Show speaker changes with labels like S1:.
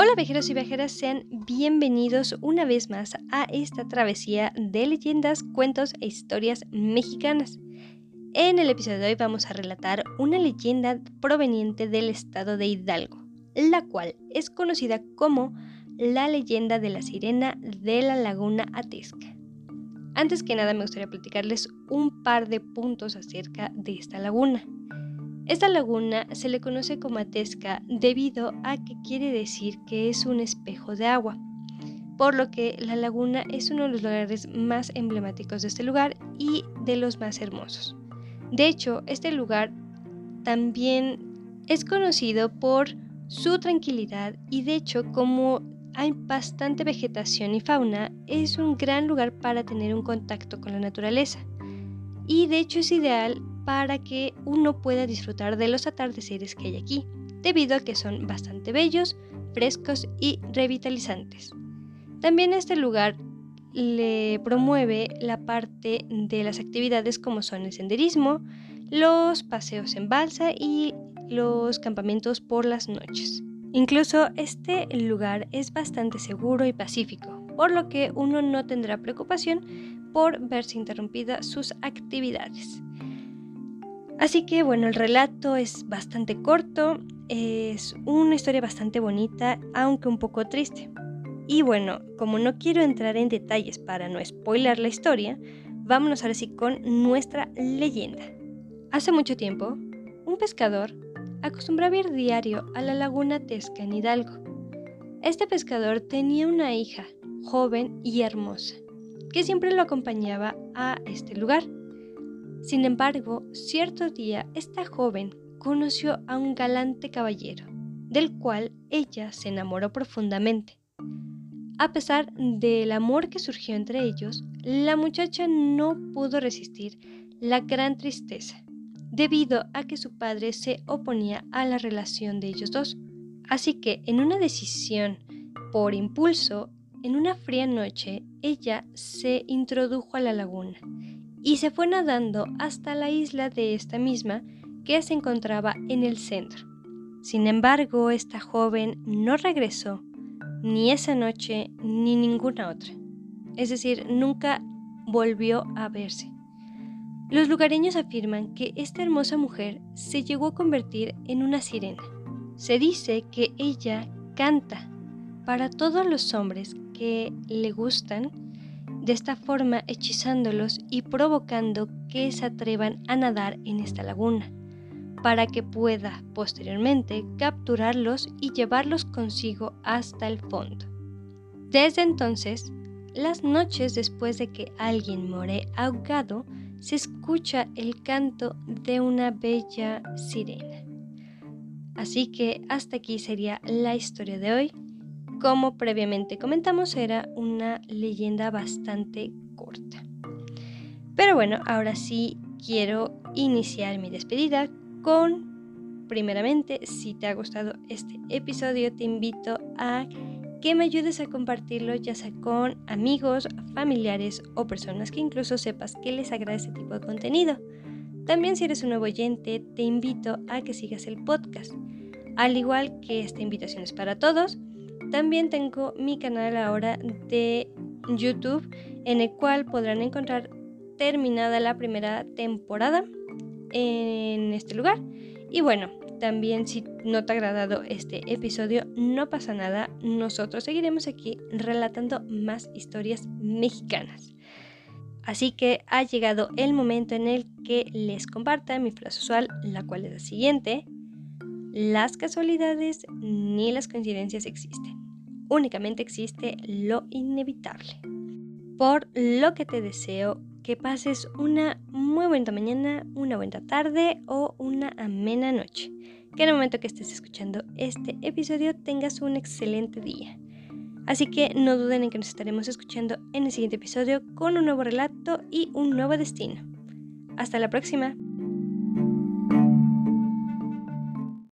S1: Hola viajeros y viajeras, sean bienvenidos una vez más a esta travesía de leyendas, cuentos e historias mexicanas. En el episodio de hoy vamos a relatar una leyenda proveniente del estado de Hidalgo, la cual es conocida como la leyenda de la sirena de la laguna Atesca. Antes que nada me gustaría platicarles un par de puntos acerca de esta laguna. Esta laguna se le conoce como Atesca debido a que quiere decir que es un espejo de agua, por lo que la laguna es uno de los lugares más emblemáticos de este lugar y de los más hermosos. De hecho, este lugar también es conocido por su tranquilidad y de hecho como hay bastante vegetación y fauna, es un gran lugar para tener un contacto con la naturaleza. Y de hecho es ideal para que uno pueda disfrutar de los atardeceres que hay aquí, debido a que son bastante bellos, frescos y revitalizantes. También este lugar le promueve la parte de las actividades como son el senderismo, los paseos en balsa y los campamentos por las noches. Incluso este lugar es bastante seguro y pacífico, por lo que uno no tendrá preocupación por verse interrumpidas sus actividades. Así que bueno, el relato es bastante corto, es una historia bastante bonita, aunque un poco triste. Y bueno, como no quiero entrar en detalles para no spoiler la historia, vámonos ahora sí con nuestra leyenda. Hace mucho tiempo, un pescador acostumbraba ir diario a la laguna Tesca en Hidalgo. Este pescador tenía una hija, joven y hermosa, que siempre lo acompañaba a este lugar. Sin embargo, cierto día esta joven conoció a un galante caballero, del cual ella se enamoró profundamente. A pesar del amor que surgió entre ellos, la muchacha no pudo resistir la gran tristeza, debido a que su padre se oponía a la relación de ellos dos. Así que en una decisión por impulso, en una fría noche, ella se introdujo a la laguna y se fue nadando hasta la isla de esta misma que se encontraba en el centro. Sin embargo, esta joven no regresó ni esa noche ni ninguna otra. Es decir, nunca volvió a verse. Los lugareños afirman que esta hermosa mujer se llegó a convertir en una sirena. Se dice que ella canta para todos los hombres que le gustan de esta forma hechizándolos y provocando que se atrevan a nadar en esta laguna, para que pueda posteriormente capturarlos y llevarlos consigo hasta el fondo. Desde entonces, las noches después de que alguien muere ahogado, se escucha el canto de una bella sirena. Así que hasta aquí sería la historia de hoy. Como previamente comentamos, era una leyenda bastante corta. Pero bueno, ahora sí quiero iniciar mi despedida con, primeramente, si te ha gustado este episodio, te invito a que me ayudes a compartirlo ya sea con amigos, familiares o personas que incluso sepas que les agrada este tipo de contenido. También si eres un nuevo oyente, te invito a que sigas el podcast. Al igual que esta invitación es para todos, también tengo mi canal ahora de YouTube en el cual podrán encontrar terminada la primera temporada en este lugar. Y bueno, también si no te ha agradado este episodio, no pasa nada, nosotros seguiremos aquí relatando más historias mexicanas. Así que ha llegado el momento en el que les comparta mi frase usual, la cual es la siguiente. Las casualidades ni las coincidencias existen. Únicamente existe lo inevitable. Por lo que te deseo que pases una muy buena mañana, una buena tarde o una amena noche. Que en el momento que estés escuchando este episodio tengas un excelente día. Así que no duden en que nos estaremos escuchando en el siguiente episodio con un nuevo relato y un nuevo destino. Hasta la próxima.